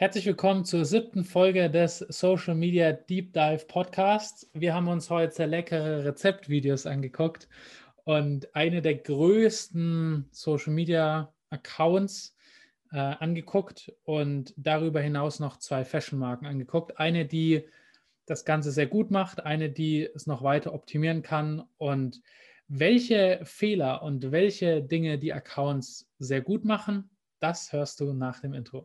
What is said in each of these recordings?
Herzlich willkommen zur siebten Folge des Social Media Deep Dive Podcasts. Wir haben uns heute leckere Rezeptvideos angeguckt und eine der größten Social Media Accounts äh, angeguckt und darüber hinaus noch zwei Fashion-Marken angeguckt. Eine, die das Ganze sehr gut macht, eine, die es noch weiter optimieren kann und welche Fehler und welche Dinge die Accounts sehr gut machen, das hörst du nach dem Intro.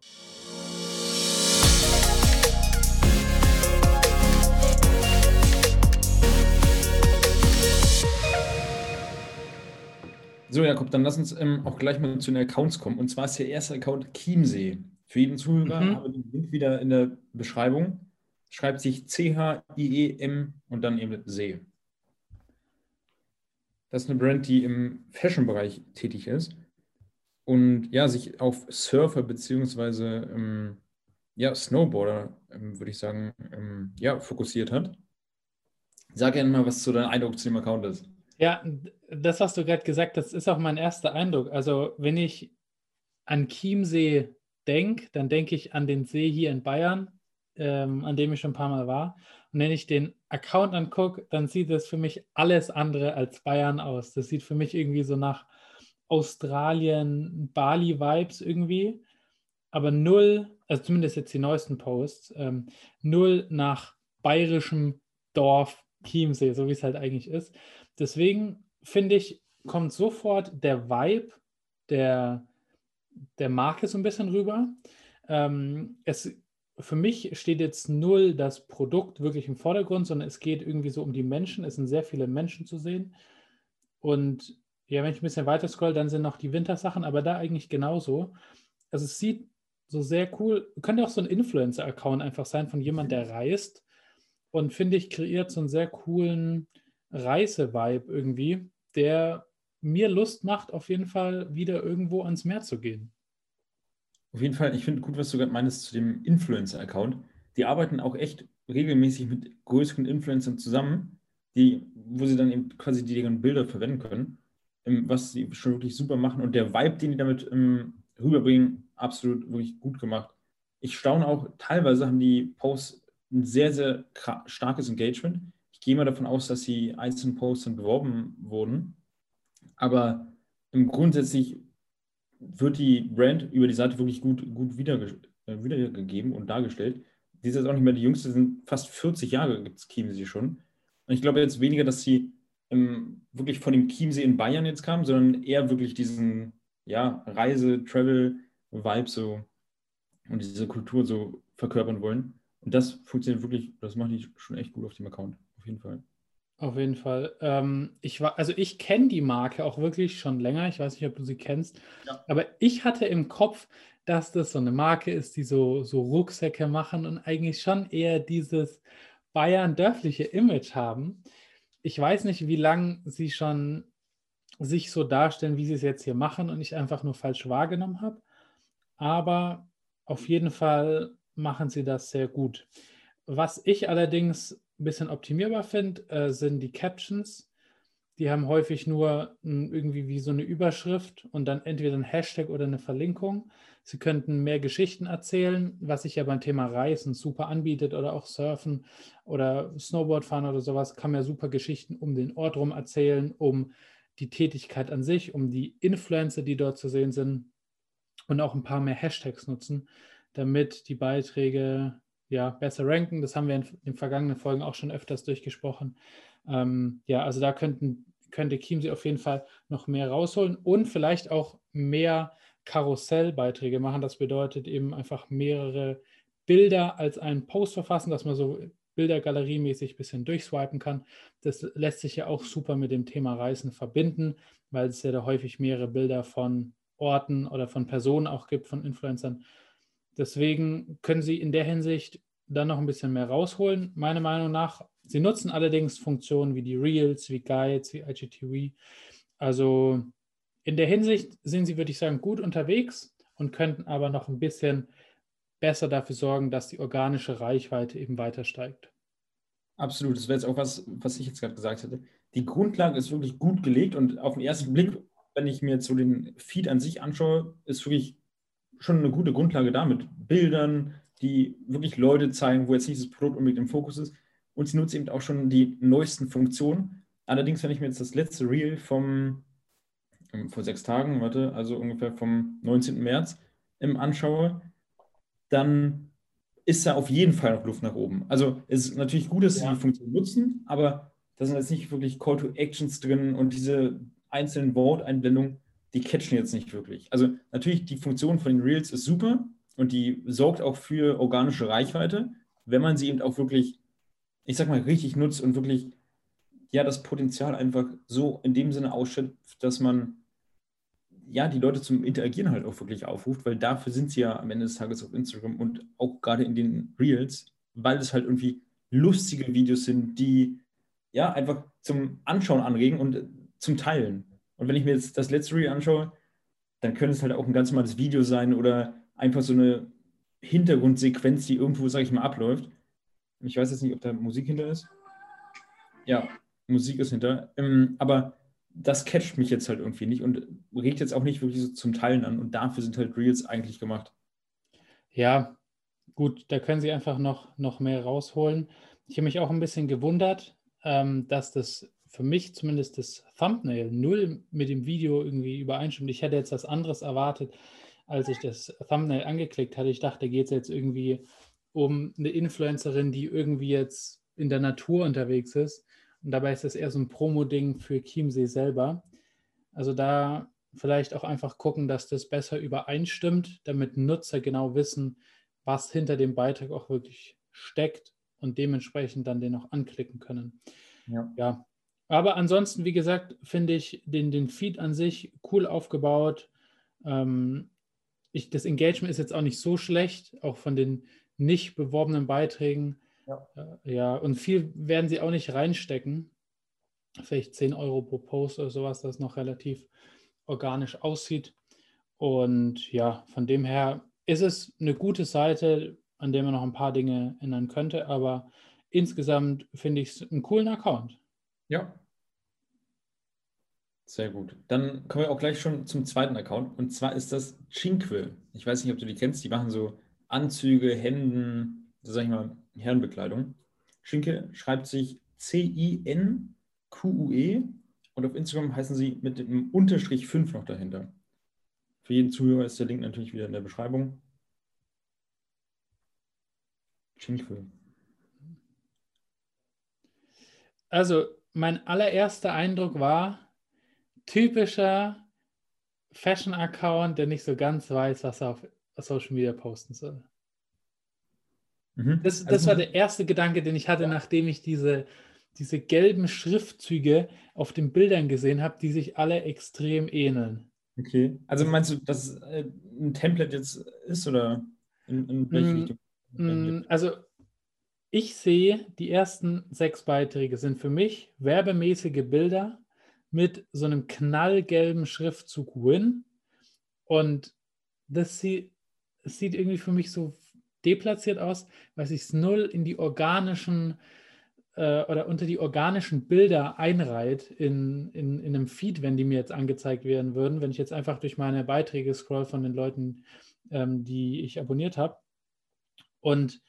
So, Jakob, dann lass uns ähm, auch gleich mal zu den Accounts kommen. Und zwar ist der erste Account Chiemsee. Für jeden Zuhörer mhm. habe ich den Link wieder in der Beschreibung. Schreibt sich C-H-I-E-M und dann eben See. Das ist eine Brand, die im Fashion-Bereich tätig ist und ja, sich auf Surfer beziehungsweise ähm, ja, Snowboarder, ähm, würde ich sagen, ähm, ja, fokussiert hat. Sag gerne mal, was so dein Eindruck zu dem Account ist. Ja, das hast du gerade gesagt, das ist auch mein erster Eindruck. Also, wenn ich an Chiemsee denke, dann denke ich an den See hier in Bayern, ähm, an dem ich schon ein paar Mal war. Und wenn ich den Account angucke, dann sieht das für mich alles andere als Bayern aus. Das sieht für mich irgendwie so nach Australien, Bali-Vibes irgendwie, aber null, also zumindest jetzt die neuesten Posts, ähm, null nach bayerischem Dorf Chiemsee, so wie es halt eigentlich ist. Deswegen finde ich, kommt sofort der Vibe der, der Marke so ein bisschen rüber. Ähm, es, für mich steht jetzt null das Produkt wirklich im Vordergrund, sondern es geht irgendwie so um die Menschen. Es sind sehr viele Menschen zu sehen. Und ja, wenn ich ein bisschen weiter scroll, dann sind noch die Wintersachen, aber da eigentlich genauso. Also es sieht so sehr cool, könnte auch so ein Influencer-Account einfach sein von jemand, der reist und finde ich, kreiert so einen sehr coolen Reise-Vibe irgendwie, der mir Lust macht, auf jeden Fall wieder irgendwo ans Meer zu gehen. Auf jeden Fall, ich finde gut, was du gerade meinst zu dem Influencer-Account. Die arbeiten auch echt regelmäßig mit größeren Influencern zusammen, die, wo sie dann eben quasi die deren Bilder verwenden können, ähm, was sie schon wirklich super machen. Und der Vibe, den die damit ähm, rüberbringen, absolut wirklich gut gemacht. Ich staune auch, teilweise haben die Posts ein sehr, sehr starkes Engagement gehe mal davon aus, dass die einzelnen Posts dann beworben wurden. Aber im grundsätzlich wird die Brand über die Seite wirklich gut, gut äh, wiedergegeben und dargestellt. Die ist jetzt auch nicht mehr die jüngste, sind fast 40 Jahre gibt es Chiemsee schon. Und ich glaube jetzt weniger, dass sie ähm, wirklich von dem Chiemsee in Bayern jetzt kam, sondern eher wirklich diesen ja, Reise-Travel-Vibe so und diese Kultur so verkörpern wollen. Und das funktioniert wirklich, das macht die schon echt gut auf dem Account auf jeden Fall. Auf jeden Fall. Ähm, ich war, also ich kenne die Marke auch wirklich schon länger. Ich weiß nicht, ob du sie kennst. Ja. Aber ich hatte im Kopf, dass das so eine Marke ist, die so, so Rucksäcke machen und eigentlich schon eher dieses Bayern-dörfliche Image haben. Ich weiß nicht, wie lange sie schon sich so darstellen, wie sie es jetzt hier machen und ich einfach nur falsch wahrgenommen habe. Aber auf jeden Fall machen sie das sehr gut. Was ich allerdings ein bisschen optimierbar finde, äh, sind die Captions. Die haben häufig nur m, irgendwie wie so eine Überschrift und dann entweder ein Hashtag oder eine Verlinkung. Sie könnten mehr Geschichten erzählen, was sich ja beim Thema Reisen super anbietet oder auch Surfen oder Snowboardfahren oder sowas, kann man ja super Geschichten um den Ort rum erzählen, um die Tätigkeit an sich, um die Influencer, die dort zu sehen sind und auch ein paar mehr Hashtags nutzen, damit die Beiträge ja, besser ranken. Das haben wir in den vergangenen Folgen auch schon öfters durchgesprochen. Ähm, ja, also da könnten, könnte Chiemsee auf jeden Fall noch mehr rausholen und vielleicht auch mehr Karussellbeiträge machen. Das bedeutet eben einfach mehrere Bilder als einen Post verfassen, dass man so Bildergaleriemäßig ein bisschen durchswipen kann. Das lässt sich ja auch super mit dem Thema Reisen verbinden, weil es ja da häufig mehrere Bilder von Orten oder von Personen auch gibt, von Influencern. Deswegen können Sie in der Hinsicht dann noch ein bisschen mehr rausholen, meiner Meinung nach. Sie nutzen allerdings Funktionen wie die Reels, wie Guides, wie IGTV. Also in der Hinsicht sind Sie, würde ich sagen, gut unterwegs und könnten aber noch ein bisschen besser dafür sorgen, dass die organische Reichweite eben weiter steigt. Absolut, das wäre jetzt auch was, was ich jetzt gerade gesagt hätte. Die Grundlage ist wirklich gut gelegt und auf den ersten Blick, wenn ich mir jetzt so den Feed an sich anschaue, ist wirklich schon eine gute Grundlage da mit Bildern, die wirklich Leute zeigen, wo jetzt nicht das Produkt unbedingt im Fokus ist. Und sie nutzt eben auch schon die neuesten Funktionen. Allerdings, wenn ich mir jetzt das letzte Reel vom ähm, vor sechs Tagen, warte, also ungefähr vom 19. März ähm, anschaue, dann ist da auf jeden Fall noch Luft nach oben. Also es ist natürlich gut, dass sie ja. die Funktion nutzen, aber da sind jetzt nicht wirklich Call to Actions drin und diese einzelnen Worteinblendungen, die catchen jetzt nicht wirklich. Also natürlich die Funktion von den Reels ist super und die sorgt auch für organische Reichweite, wenn man sie eben auch wirklich, ich sag mal, richtig nutzt und wirklich ja das Potenzial einfach so in dem Sinne ausschöpft, dass man ja, die Leute zum Interagieren halt auch wirklich aufruft, weil dafür sind sie ja am Ende des Tages auf Instagram und auch gerade in den Reels, weil es halt irgendwie lustige Videos sind, die ja einfach zum Anschauen anregen und zum Teilen. Und wenn ich mir jetzt das letzte Reel anschaue, dann könnte es halt auch ein ganz normales Video sein oder einfach so eine Hintergrundsequenz, die irgendwo, sag ich mal, abläuft. Ich weiß jetzt nicht, ob da Musik hinter ist. Ja, Musik ist hinter. Ähm, aber das catcht mich jetzt halt irgendwie nicht und regt jetzt auch nicht wirklich so zum Teilen an. Und dafür sind halt Reels eigentlich gemacht. Ja, gut, da können sie einfach noch, noch mehr rausholen. Ich habe mich auch ein bisschen gewundert, ähm, dass das für mich zumindest das Thumbnail null mit dem Video irgendwie übereinstimmt. Ich hätte jetzt was anderes erwartet, als ich das Thumbnail angeklickt hatte. Ich dachte, da geht es jetzt irgendwie um eine Influencerin, die irgendwie jetzt in der Natur unterwegs ist und dabei ist das eher so ein Promo-Ding für Chiemsee selber. Also da vielleicht auch einfach gucken, dass das besser übereinstimmt, damit Nutzer genau wissen, was hinter dem Beitrag auch wirklich steckt und dementsprechend dann den auch anklicken können. Ja. ja. Aber ansonsten, wie gesagt, finde ich den, den Feed an sich cool aufgebaut. Ähm, ich, das Engagement ist jetzt auch nicht so schlecht, auch von den nicht beworbenen Beiträgen. Ja. Äh, ja, und viel werden sie auch nicht reinstecken. Vielleicht 10 Euro pro Post oder sowas, das noch relativ organisch aussieht. Und ja, von dem her ist es eine gute Seite, an der man noch ein paar Dinge ändern könnte, aber insgesamt finde ich es einen coolen Account. Ja. Sehr gut. Dann kommen wir auch gleich schon zum zweiten Account und zwar ist das Cinque. Ich weiß nicht, ob du die kennst, die machen so Anzüge, Hemden, sag ich mal, Herrenbekleidung. Schinke schreibt sich C-I-N-Q-U-E und auf Instagram heißen sie mit dem Unterstrich 5 noch dahinter. Für jeden Zuhörer ist der Link natürlich wieder in der Beschreibung. Schinke. Also, mein allererster Eindruck war typischer Fashion-Account, der nicht so ganz weiß, was er auf Social Media posten soll. Mhm. Das, das also, war der erste Gedanke, den ich hatte, ja. nachdem ich diese, diese gelben Schriftzüge auf den Bildern gesehen habe, die sich alle extrem ähneln. Okay. Also meinst du, dass es äh, ein Template jetzt ist oder in, in welche mm, Richtung? Mm, also ich sehe, die ersten sechs Beiträge sind für mich werbemäßige Bilder mit so einem knallgelben Schriftzug Win. Und das sieht, irgendwie für mich so deplatziert aus, weil sich es null in die organischen äh, oder unter die organischen Bilder einreiht in, in, in einem Feed, wenn die mir jetzt angezeigt werden würden, wenn ich jetzt einfach durch meine Beiträge scroll von den Leuten, ähm, die ich abonniert habe. Und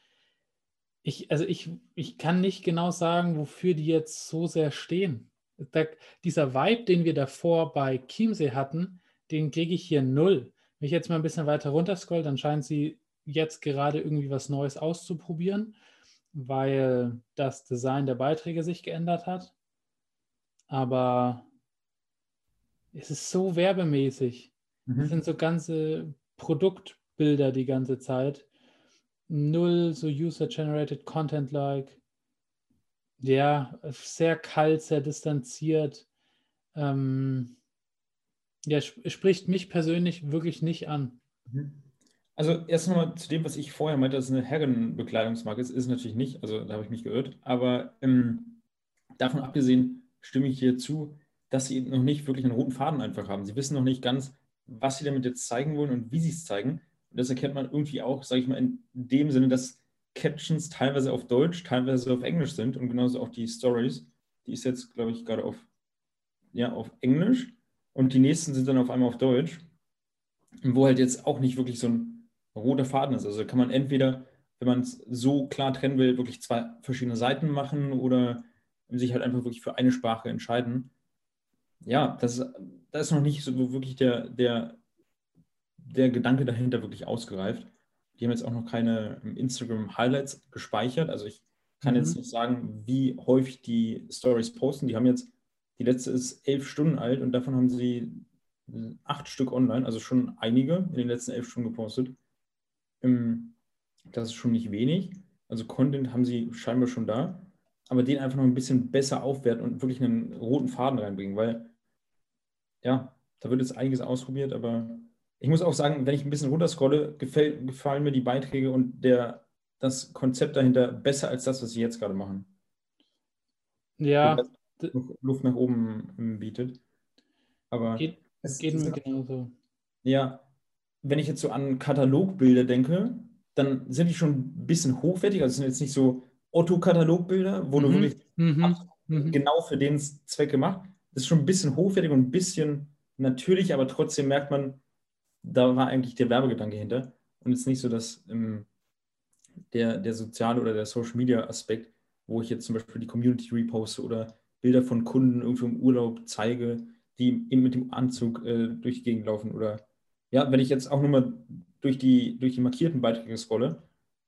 ich, also ich, ich kann nicht genau sagen, wofür die jetzt so sehr stehen. Da, dieser Vibe, den wir davor bei Chiemsee hatten, den kriege ich hier null. Wenn ich jetzt mal ein bisschen weiter runter scroll, dann scheint sie jetzt gerade irgendwie was Neues auszuprobieren, weil das Design der Beiträge sich geändert hat. Aber es ist so werbemäßig. Mhm. Es sind so ganze Produktbilder die ganze Zeit. Null so User-Generated Content-like. Ja, sehr kalt, sehr distanziert. Ähm, ja, spricht mich persönlich wirklich nicht an. Mhm. Also erst nochmal zu dem, was ich vorher meinte, dass es eine Herrenbekleidungsmarke ist, ist natürlich nicht, also da habe ich mich geirrt, aber ähm, davon abgesehen stimme ich hier zu, dass sie noch nicht wirklich einen roten Faden einfach haben. Sie wissen noch nicht ganz, was sie damit jetzt zeigen wollen und wie sie es zeigen. Das erkennt man irgendwie auch, sage ich mal, in dem Sinne, dass Captions teilweise auf Deutsch, teilweise auf Englisch sind und genauso auch die Stories. Die ist jetzt, glaube ich, gerade auf, ja, auf Englisch und die nächsten sind dann auf einmal auf Deutsch. Wo halt jetzt auch nicht wirklich so ein roter Faden ist. Also kann man entweder wenn man es so klar trennen will, wirklich zwei verschiedene Seiten machen oder sich halt einfach wirklich für eine Sprache entscheiden. Ja, das, da ist noch nicht so wirklich der, der, der Gedanke dahinter wirklich ausgereift. Die haben jetzt auch noch keine Instagram-Highlights gespeichert. Also ich kann mhm. jetzt nicht sagen, wie häufig die Stories posten. Die haben jetzt, die letzte ist elf Stunden alt und davon haben sie acht Stück online, also schon einige in den letzten elf Stunden gepostet. Ähm, das ist schon nicht wenig. Also Content haben sie scheinbar schon da, aber den einfach noch ein bisschen besser aufwerten und wirklich einen roten Faden reinbringen, weil ja, da wird jetzt einiges ausprobiert, aber ich muss auch sagen, wenn ich ein bisschen runterscrolle, gefällt, gefallen mir die Beiträge und der, das Konzept dahinter besser als das, was sie jetzt gerade machen. Ja. Luft nach oben bietet. Aber geht, es geht mir genauso. Ja, wenn ich jetzt so an Katalogbilder denke, dann sind die schon ein bisschen hochwertig. Also es sind jetzt nicht so Otto-Katalogbilder, wo mhm. du wirklich mhm. mhm. genau für den Zweck gemacht. Das ist schon ein bisschen hochwertig und ein bisschen natürlich, aber trotzdem merkt man, da war eigentlich der Werbegedanke hinter. Und es ist nicht so, dass ähm, der, der soziale oder der Social Media Aspekt, wo ich jetzt zum Beispiel die Community reposte oder Bilder von Kunden irgendwie im Urlaub zeige, die eben mit dem Anzug äh, durch die Gegend laufen. Oder ja, wenn ich jetzt auch nochmal durch die, durch die markierten Beiträge scrolle,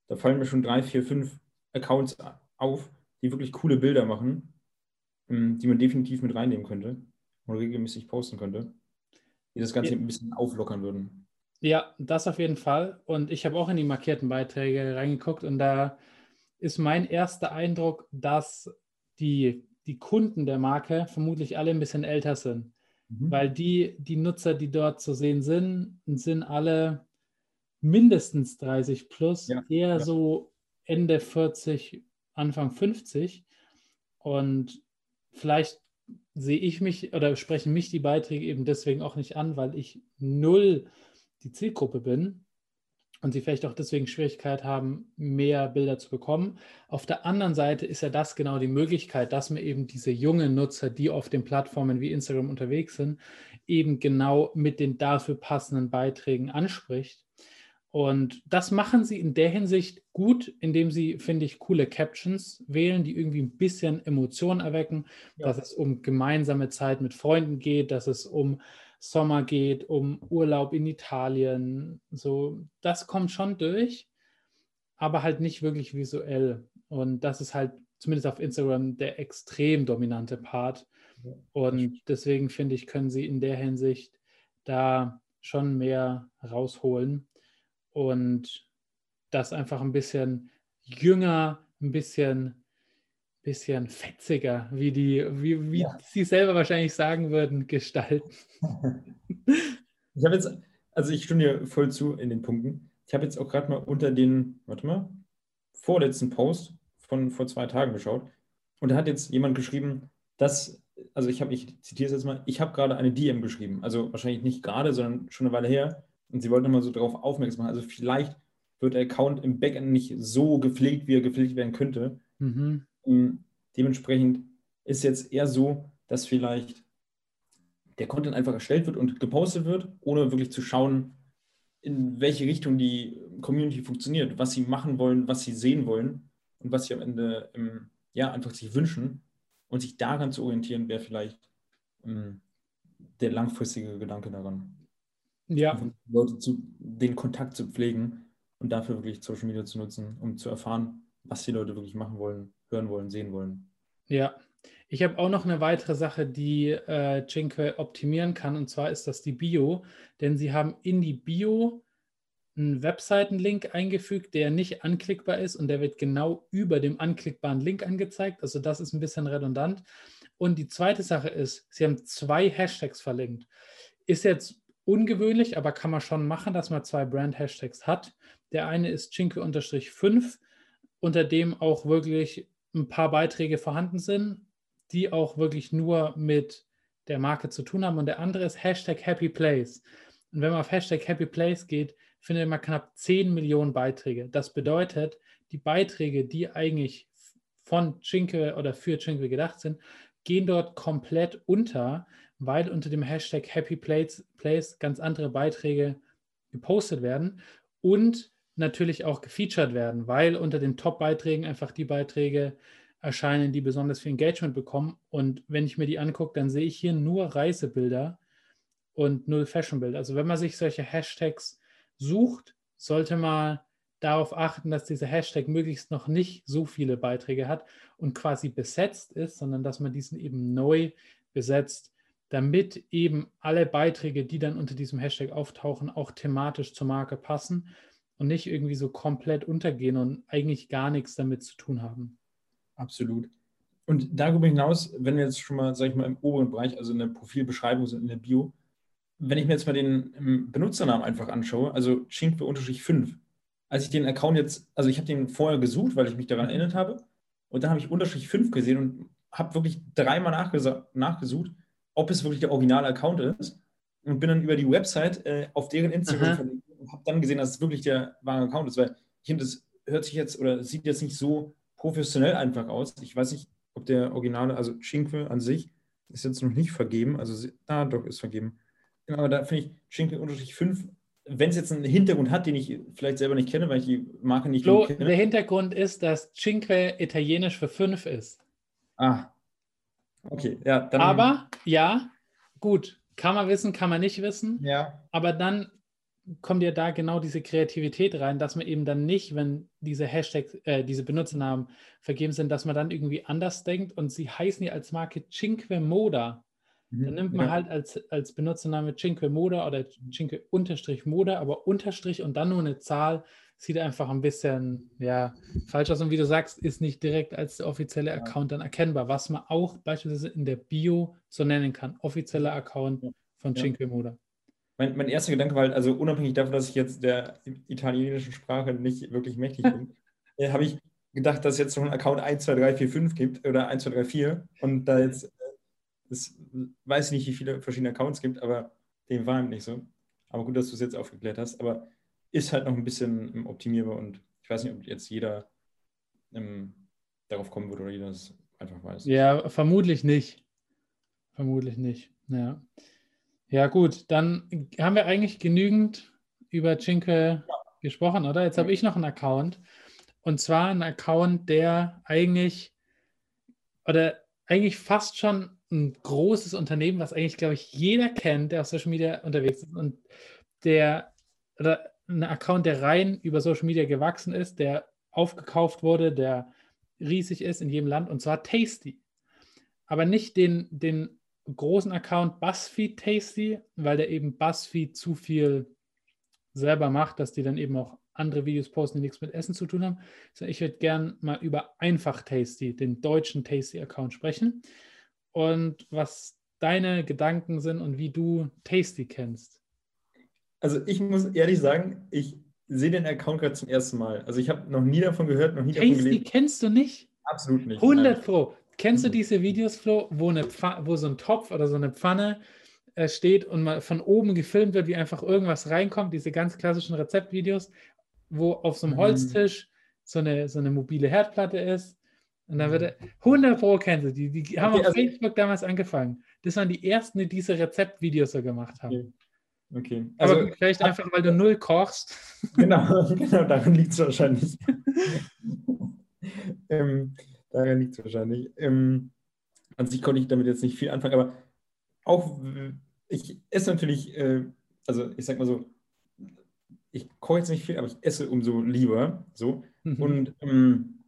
da fallen mir schon drei, vier, fünf Accounts auf, die wirklich coole Bilder machen, ähm, die man definitiv mit reinnehmen könnte und regelmäßig posten könnte, die das Ganze ja. ein bisschen auflockern würden. Ja, das auf jeden Fall. Und ich habe auch in die markierten Beiträge reingeguckt und da ist mein erster Eindruck, dass die, die Kunden der Marke vermutlich alle ein bisschen älter sind. Mhm. Weil die, die Nutzer, die dort zu sehen sind, sind alle mindestens 30 plus, ja, eher ja. so Ende 40, Anfang 50. Und vielleicht sehe ich mich oder sprechen mich die Beiträge eben deswegen auch nicht an, weil ich null die Zielgruppe bin und sie vielleicht auch deswegen Schwierigkeit haben, mehr Bilder zu bekommen. Auf der anderen Seite ist ja das genau die Möglichkeit, dass man eben diese jungen Nutzer, die auf den Plattformen wie Instagram unterwegs sind, eben genau mit den dafür passenden Beiträgen anspricht. Und das machen sie in der Hinsicht gut, indem sie, finde ich, coole Captions wählen, die irgendwie ein bisschen Emotionen erwecken, ja. dass es um gemeinsame Zeit mit Freunden geht, dass es um Sommer geht, um Urlaub in Italien. So, das kommt schon durch, aber halt nicht wirklich visuell. Und das ist halt zumindest auf Instagram der extrem dominante Part. Und deswegen finde ich, können sie in der Hinsicht da schon mehr rausholen und das einfach ein bisschen jünger, ein bisschen bisschen fetziger, wie die, wie, wie ja. sie selber wahrscheinlich sagen würden, gestalten. Ich habe jetzt, also ich stimme dir voll zu in den Punkten. Ich habe jetzt auch gerade mal unter den, warte mal, vorletzten Post von vor zwei Tagen geschaut. Und da hat jetzt jemand geschrieben, dass, also ich habe, ich zitiere es jetzt mal, ich habe gerade eine DM geschrieben. Also wahrscheinlich nicht gerade, sondern schon eine Weile her. Und sie wollten mal so darauf aufmerksam machen. Also vielleicht wird der Account im Backend nicht so gepflegt, wie er gepflegt werden könnte. Mhm. Ähm, dementsprechend ist jetzt eher so, dass vielleicht der Content einfach erstellt wird und gepostet wird, ohne wirklich zu schauen, in welche Richtung die Community funktioniert, was sie machen wollen, was sie sehen wollen und was sie am Ende ähm, ja, einfach sich wünschen und sich daran zu orientieren, wäre vielleicht ähm, der langfristige Gedanke daran. Ja. Leute zu, den Kontakt zu pflegen und dafür wirklich Social Media zu nutzen, um zu erfahren, was die Leute wirklich machen wollen, hören wollen, sehen wollen. Ja, ich habe auch noch eine weitere Sache, die äh, Cinque optimieren kann, und zwar ist das die Bio, denn sie haben in die Bio einen Webseitenlink eingefügt, der nicht anklickbar ist und der wird genau über dem anklickbaren Link angezeigt. Also das ist ein bisschen redundant. Und die zweite Sache ist, sie haben zwei Hashtags verlinkt. Ist jetzt ungewöhnlich, aber kann man schon machen, dass man zwei Brand-Hashtags hat. Der eine ist Chinke-5 unter dem auch wirklich ein paar Beiträge vorhanden sind, die auch wirklich nur mit der Marke zu tun haben. Und der andere ist Hashtag Happy Place. Und wenn man auf Hashtag Happy Place geht, findet man knapp 10 Millionen Beiträge. Das bedeutet, die Beiträge, die eigentlich von Chinke oder für Chinke gedacht sind, gehen dort komplett unter, weil unter dem Hashtag Happy Place, Place ganz andere Beiträge gepostet werden. Und natürlich auch gefeatured werden, weil unter den Top-Beiträgen einfach die Beiträge erscheinen, die besonders viel Engagement bekommen. Und wenn ich mir die angucke, dann sehe ich hier nur Reisebilder und null Fashionbilder. Also wenn man sich solche Hashtags sucht, sollte man darauf achten, dass dieser Hashtag möglichst noch nicht so viele Beiträge hat und quasi besetzt ist, sondern dass man diesen eben neu besetzt, damit eben alle Beiträge, die dann unter diesem Hashtag auftauchen, auch thematisch zur Marke passen und nicht irgendwie so komplett untergehen und eigentlich gar nichts damit zu tun haben. Absolut. Und darüber hinaus, wenn wir jetzt schon mal, sag ich mal, im oberen Bereich, also in der Profilbeschreibung sind, in der Bio, wenn ich mir jetzt mal den ähm, Benutzernamen einfach anschaue, also Schinkwe-5, als ich den Account jetzt, also ich habe den vorher gesucht, weil ich mich daran erinnert habe, und dann habe ich Unterstrich 5 gesehen und habe wirklich dreimal nachgesucht, ob es wirklich der originale Account ist und bin dann über die Website äh, auf deren Instagram verlinkt und habe dann gesehen, dass es wirklich der wahre Account ist, weil ich finde, das hört sich jetzt oder sieht jetzt nicht so professionell einfach aus. Ich weiß nicht, ob der originale, also Schinkwe an sich, ist jetzt noch nicht vergeben, also, ah, doch, ist vergeben. Genau, aber da finde ich Schinkel Unterstrich 5, wenn es jetzt einen Hintergrund hat, den ich vielleicht selber nicht kenne, weil ich die Marke nicht Flo, kenne. Der Hintergrund ist, dass Cinque italienisch für 5 ist. Ah. Okay, ja. Dann aber ja, gut, kann man wissen, kann man nicht wissen. Ja. Aber dann kommt ja da genau diese Kreativität rein, dass man eben dann nicht, wenn diese Hashtags, äh, diese Benutzernamen vergeben sind, dass man dann irgendwie anders denkt und sie heißen ja als Marke Cinque Moda. Mhm, Dann nimmt man ja. halt als, als Benutzername Cinque Moda oder Cinque Unterstrich Moda, aber Unterstrich und dann nur eine Zahl sieht einfach ein bisschen ja, falsch aus. Und wie du sagst, ist nicht direkt als der offizielle ja. Account dann erkennbar, was man auch beispielsweise in der Bio so nennen kann. Offizieller Account von ja. Cinque Moda. Mein, mein erster Gedanke war halt, also unabhängig davon, dass ich jetzt der italienischen Sprache nicht wirklich mächtig bin, äh, habe ich gedacht, dass es jetzt noch einen Account 1, 2, 3, 4, 5 gibt oder 1, 2, 3, 4 und da jetzt das weiß ich nicht, wie viele verschiedene Accounts gibt, aber dem war nicht so. Aber gut, dass du es jetzt aufgeklärt hast. Aber ist halt noch ein bisschen optimierbar und ich weiß nicht, ob jetzt jeder ähm, darauf kommen würde oder jeder das einfach weiß. Ja, vermutlich nicht. Vermutlich nicht. Ja. Ja, gut, dann haben wir eigentlich genügend über Cinque ja. gesprochen, oder? Jetzt habe ich noch einen Account. Und zwar einen Account, der eigentlich oder eigentlich fast schon ein großes Unternehmen, was eigentlich, glaube ich, jeder kennt, der auf Social Media unterwegs ist und der oder ein Account, der rein über Social Media gewachsen ist, der aufgekauft wurde, der riesig ist in jedem Land und zwar Tasty. Aber nicht den, den großen Account BuzzFeed Tasty, weil der eben BuzzFeed zu viel selber macht, dass die dann eben auch andere Videos posten, die nichts mit Essen zu tun haben. Ich würde gern mal über Einfach Tasty, den deutschen Tasty-Account sprechen und was deine Gedanken sind und wie du Tasty kennst. Also ich muss ehrlich sagen, ich sehe den Account gerade zum ersten Mal. Also ich habe noch nie davon gehört, noch nie Tasty davon gelesen. kennst du nicht? Absolut nicht. 100 Pro. Kennst du mhm. diese Videos, Flo, wo, eine wo so ein Topf oder so eine Pfanne äh, steht und mal von oben gefilmt wird, wie einfach irgendwas reinkommt, diese ganz klassischen Rezeptvideos, wo auf so einem mhm. Holztisch so eine, so eine mobile Herdplatte ist und dann wird er, 100 Pro kennst du die, die haben okay, auf also, Facebook damals angefangen. Das waren die ersten, die diese Rezeptvideos so gemacht haben. Okay. Okay. Also, Aber vielleicht einfach, weil du null kochst. Genau, genau daran liegt es wahrscheinlich. ähm, daran liegt es wahrscheinlich. Ähm, an sich konnte ich damit jetzt nicht viel anfangen, aber auch, ich esse natürlich, äh, also ich sag mal so, ich koche jetzt nicht viel, aber ich esse umso lieber. So. Mhm. Und ähm,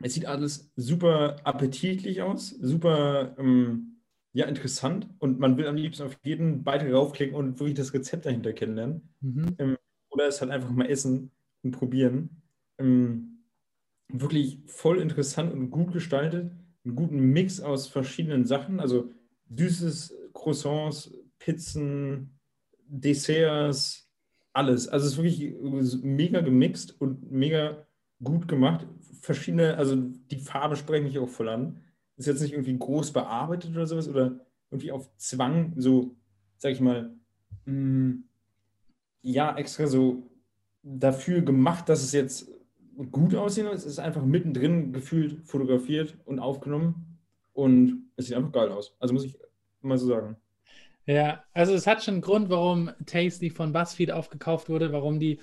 es sieht alles super appetitlich aus, super ähm, ja, interessant und man will am liebsten auf jeden Beitrag raufklicken und wirklich das Rezept dahinter kennenlernen. Mhm. Ähm, oder es halt einfach mal essen und probieren. Ähm, wirklich voll interessant und gut gestaltet. Einen guten Mix aus verschiedenen Sachen, also süßes Croissants, Pizzen, Desserts, alles. Also es ist wirklich mega gemixt und mega gut gemacht verschiedene, also die Farbe sprechen mich auch voll an. Ist jetzt nicht irgendwie groß bearbeitet oder sowas oder irgendwie auf Zwang, so, sag ich mal, mh, mm, ja, extra so dafür gemacht, dass es jetzt gut aussehen soll. Es ist einfach mittendrin gefühlt fotografiert und aufgenommen und es sieht einfach geil aus. Also muss ich mal so sagen. Ja, also es hat schon einen Grund, warum Tasty von BuzzFeed aufgekauft wurde, warum die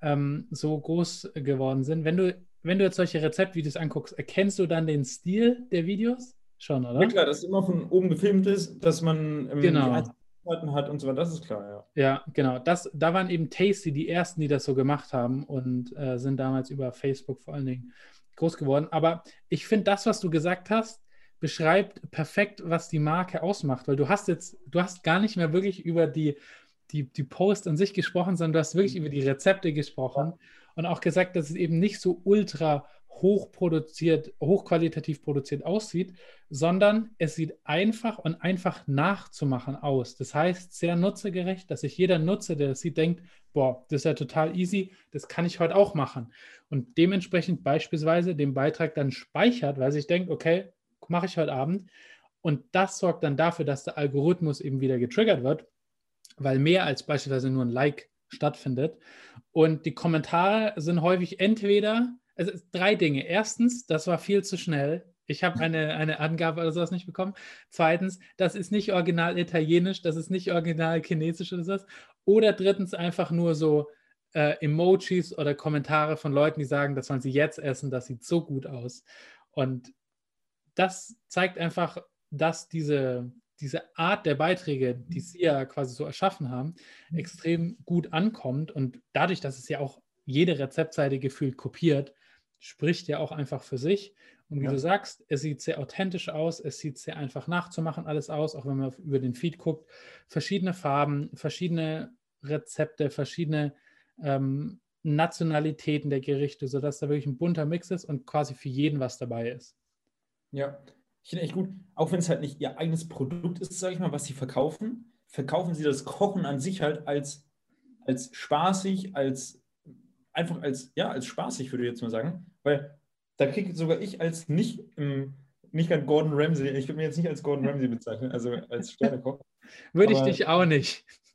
ähm, so groß geworden sind. Wenn du, wenn du jetzt solche Rezeptvideos anguckst, erkennst du dann den Stil der Videos? Schon, oder? Ja, klar, dass immer von oben gefilmt ist, dass man ähm, genau. die hat und so weiter, das ist klar, ja. Ja, genau. Das, da waren eben Tasty die ersten, die das so gemacht haben und äh, sind damals über Facebook vor allen Dingen groß geworden. Aber ich finde, das, was du gesagt hast, beschreibt perfekt, was die Marke ausmacht, weil du hast jetzt, du hast gar nicht mehr wirklich über die, die, die Post an sich gesprochen, sondern du hast wirklich über die Rezepte gesprochen und auch gesagt, dass es eben nicht so ultra hochproduziert, hochqualitativ produziert aussieht, sondern es sieht einfach und einfach nachzumachen aus. Das heißt, sehr nutzergerecht, dass sich jeder Nutzer, der das sieht, denkt, boah, das ist ja total easy, das kann ich heute auch machen. Und dementsprechend beispielsweise den Beitrag dann speichert, weil sich denkt, okay, mache ich heute Abend. Und das sorgt dann dafür, dass der Algorithmus eben wieder getriggert wird, weil mehr als beispielsweise nur ein Like stattfindet. Und die Kommentare sind häufig entweder, also drei Dinge. Erstens, das war viel zu schnell. Ich habe eine, eine Angabe oder sowas nicht bekommen. Zweitens, das ist nicht original italienisch, das ist nicht original chinesisch oder sowas. Oder drittens einfach nur so äh, Emojis oder Kommentare von Leuten, die sagen, das sollen sie jetzt essen, das sieht so gut aus. Und das zeigt einfach, dass diese, diese Art der Beiträge, die Sie ja quasi so erschaffen haben, mhm. extrem gut ankommt. Und dadurch, dass es ja auch jede Rezeptseite gefühlt kopiert, spricht ja auch einfach für sich. Und wie ja. du sagst, es sieht sehr authentisch aus, es sieht sehr einfach nachzumachen alles aus, auch wenn man über den Feed guckt. Verschiedene Farben, verschiedene Rezepte, verschiedene ähm, Nationalitäten der Gerichte, sodass da wirklich ein bunter Mix ist und quasi für jeden was dabei ist. Ja, ich finde echt gut, auch wenn es halt nicht ihr eigenes Produkt ist, sage ich mal, was sie verkaufen, verkaufen sie das Kochen an sich halt als, als spaßig, als einfach als, ja, als spaßig, würde ich jetzt mal sagen. Weil da kriege sogar ich als nicht, ähm, nicht ganz Gordon Ramsay, ich würde mich jetzt nicht als Gordon Ramsay bezeichnen, also als Sternekoch. würde ich dich auch nicht.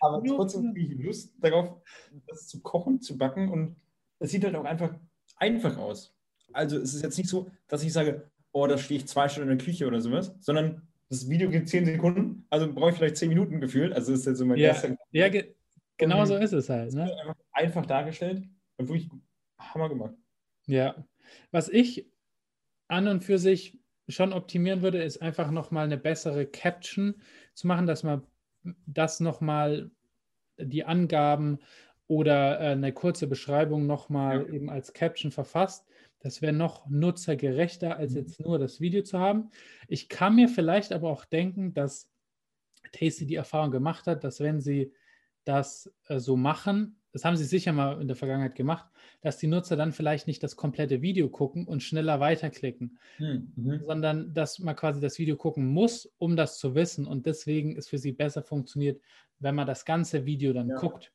aber trotzdem kriege ich Lust darauf, das zu kochen, zu backen und es sieht halt auch einfach einfach aus also es ist jetzt nicht so, dass ich sage, oh, da stehe ich zwei Stunden in der Küche oder sowas, sondern das Video geht zehn Sekunden, also brauche ich vielleicht zehn Minuten gefühlt. Also ist jetzt so mein ja, erster. Ja, ge genau so ist es halt. Ne? Einfach, einfach dargestellt und wirklich Hammer gemacht. Ja. Was ich an und für sich schon optimieren würde, ist einfach nochmal eine bessere Caption zu machen, dass man das nochmal die Angaben oder äh, eine kurze Beschreibung nochmal ja. eben als Caption verfasst, das wäre noch nutzergerechter, als mhm. jetzt nur das Video zu haben. Ich kann mir vielleicht aber auch denken, dass Tasty die Erfahrung gemacht hat, dass wenn sie das äh, so machen, das haben sie sicher mal in der Vergangenheit gemacht, dass die Nutzer dann vielleicht nicht das komplette Video gucken und schneller weiterklicken, hm, mhm. sondern dass man quasi das Video gucken muss, um das zu wissen. Und deswegen ist für sie besser funktioniert, wenn man das ganze Video dann ja. guckt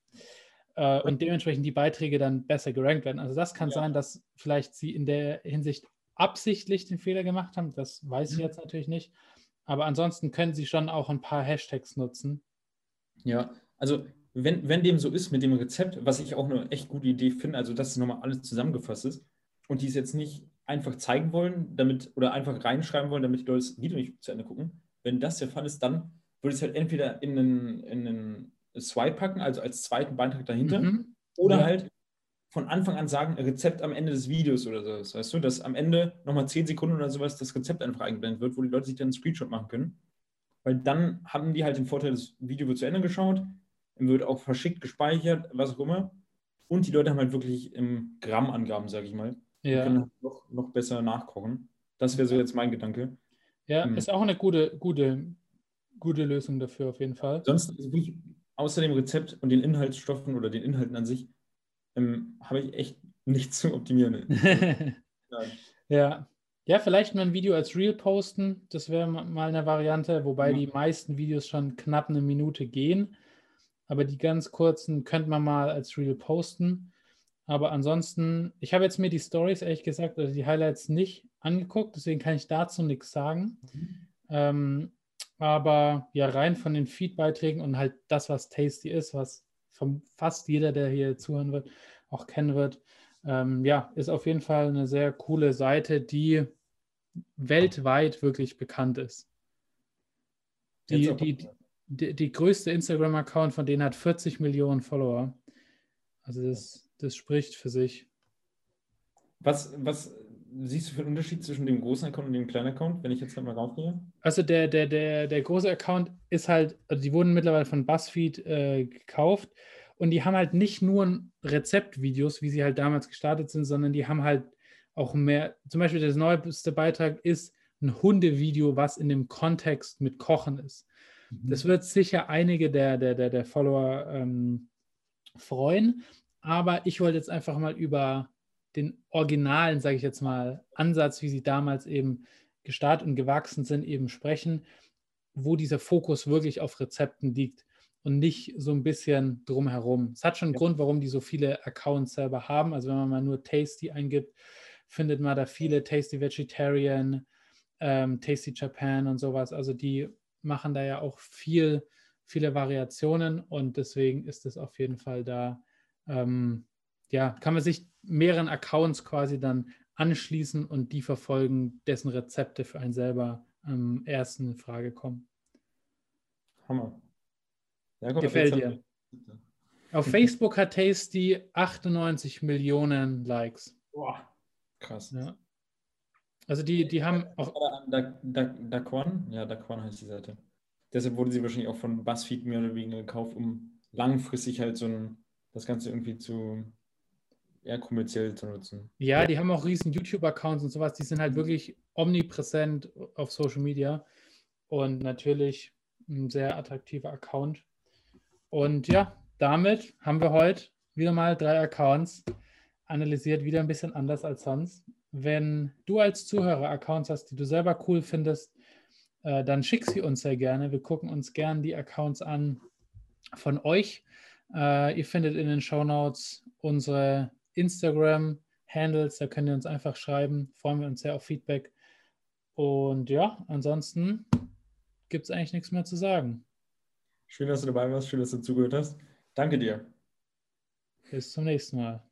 äh, und dementsprechend die Beiträge dann besser gerankt werden. Also das kann ja. sein, dass vielleicht sie in der Hinsicht absichtlich den Fehler gemacht haben. Das weiß ich mhm. jetzt natürlich nicht. Aber ansonsten können sie schon auch ein paar Hashtags nutzen. Ja, also wenn, wenn dem so ist mit dem Rezept, was ich auch eine echt gute Idee finde, also dass es nochmal alles zusammengefasst ist und die es jetzt nicht einfach zeigen wollen, damit oder einfach reinschreiben wollen, damit die Leute das Video nicht zu Ende gucken. Wenn das der Fall ist, dann würde es halt entweder in einen, in einen Swipe packen, also als zweiten Beitrag dahinter. Mhm. Oder ja. halt von Anfang an sagen, Rezept am Ende des Videos oder so. Weißt du, dass am Ende nochmal 10 Sekunden oder sowas das Rezept einfach eingeblendet wird, wo die Leute sich dann einen Screenshot machen können. Weil dann haben die halt den Vorteil, das Video wird zu Ende geschaut, wird auch verschickt, gespeichert, was auch immer. Und die Leute haben halt wirklich im Grammangaben, sage ich mal. Ja. können halt noch, noch besser nachkochen. Das wäre so jetzt mein Gedanke. Ja, hm. ist auch eine gute, gute, gute Lösung dafür auf jeden Fall. Sonst also wirklich außer dem Rezept und den Inhaltsstoffen oder den Inhalten an sich, ähm, habe ich echt nichts zu optimieren. ja. Ja, vielleicht mal ein Video als Reel posten. Das wäre mal eine Variante, wobei ja. die meisten Videos schon knapp eine Minute gehen. Aber die ganz kurzen könnte man mal als Reel posten. Aber ansonsten, ich habe jetzt mir die Stories ehrlich gesagt, also die Highlights nicht angeguckt, deswegen kann ich dazu nichts sagen. Mhm. Ähm, aber ja, rein von den Feed-Beiträgen und halt das, was Tasty ist, was fast jeder, der hier zuhören wird, auch kennen wird, ähm, ja, ist auf jeden Fall eine sehr coole Seite, die weltweit wirklich bekannt ist. Die, die, die, die größte Instagram-Account von denen hat 40 Millionen Follower. Also das, das spricht für sich. Was, was siehst du für einen Unterschied zwischen dem großen Account und dem kleinen Account, wenn ich jetzt mal raufgehe? Also der, der, der, der große Account ist halt, also die wurden mittlerweile von BuzzFeed äh, gekauft und die haben halt nicht nur Rezeptvideos, wie sie halt damals gestartet sind, sondern die haben halt auch mehr, zum Beispiel der neueste Beitrag ist ein Hundevideo, was in dem Kontext mit Kochen ist. Mhm. Das wird sicher einige der, der, der, der Follower ähm, freuen, aber ich wollte jetzt einfach mal über den originalen, sage ich jetzt mal, Ansatz, wie sie damals eben gestartet und gewachsen sind, eben sprechen, wo dieser Fokus wirklich auf Rezepten liegt und nicht so ein bisschen drumherum. Es hat schon einen ja. Grund, warum die so viele Accounts selber haben. Also wenn man mal nur Tasty eingibt, findet man da viele Tasty Vegetarian, ähm, Tasty Japan und sowas. Also die machen da ja auch viel, viele Variationen und deswegen ist es auf jeden Fall da, ähm, ja, kann man sich mehreren Accounts quasi dann anschließen und die verfolgen, dessen Rezepte für einen selber am ersten in Frage kommen. Hammer. Ja, gut, Gefällt dir. Auf Facebook hat Tasty 98 Millionen Likes. Boah, krass. Ja. Also die, die haben auch. Daquan? Ja, Daquan heißt die Seite. Deshalb wurde sie wahrscheinlich auch von BuzzFeed mehr oder weniger gekauft, um langfristig halt so ein, das Ganze irgendwie zu eher kommerziell zu nutzen. Ja, die haben auch riesen YouTube-Accounts und sowas. Die sind halt wirklich omnipräsent auf Social Media und natürlich ein sehr attraktiver Account. Und ja, damit haben wir heute wieder mal drei Accounts analysiert, wieder ein bisschen anders als sonst. Wenn du als Zuhörer Accounts hast, die du selber cool findest, äh, dann schick sie uns sehr gerne. Wir gucken uns gerne die Accounts an von euch. Äh, ihr findet in den Show Notes unsere Instagram-Handles, da könnt ihr uns einfach schreiben. Freuen wir uns sehr auf Feedback. Und ja, ansonsten gibt es eigentlich nichts mehr zu sagen. Schön, dass du dabei warst, schön, dass du zugehört hast. Danke dir. Bis zum nächsten Mal.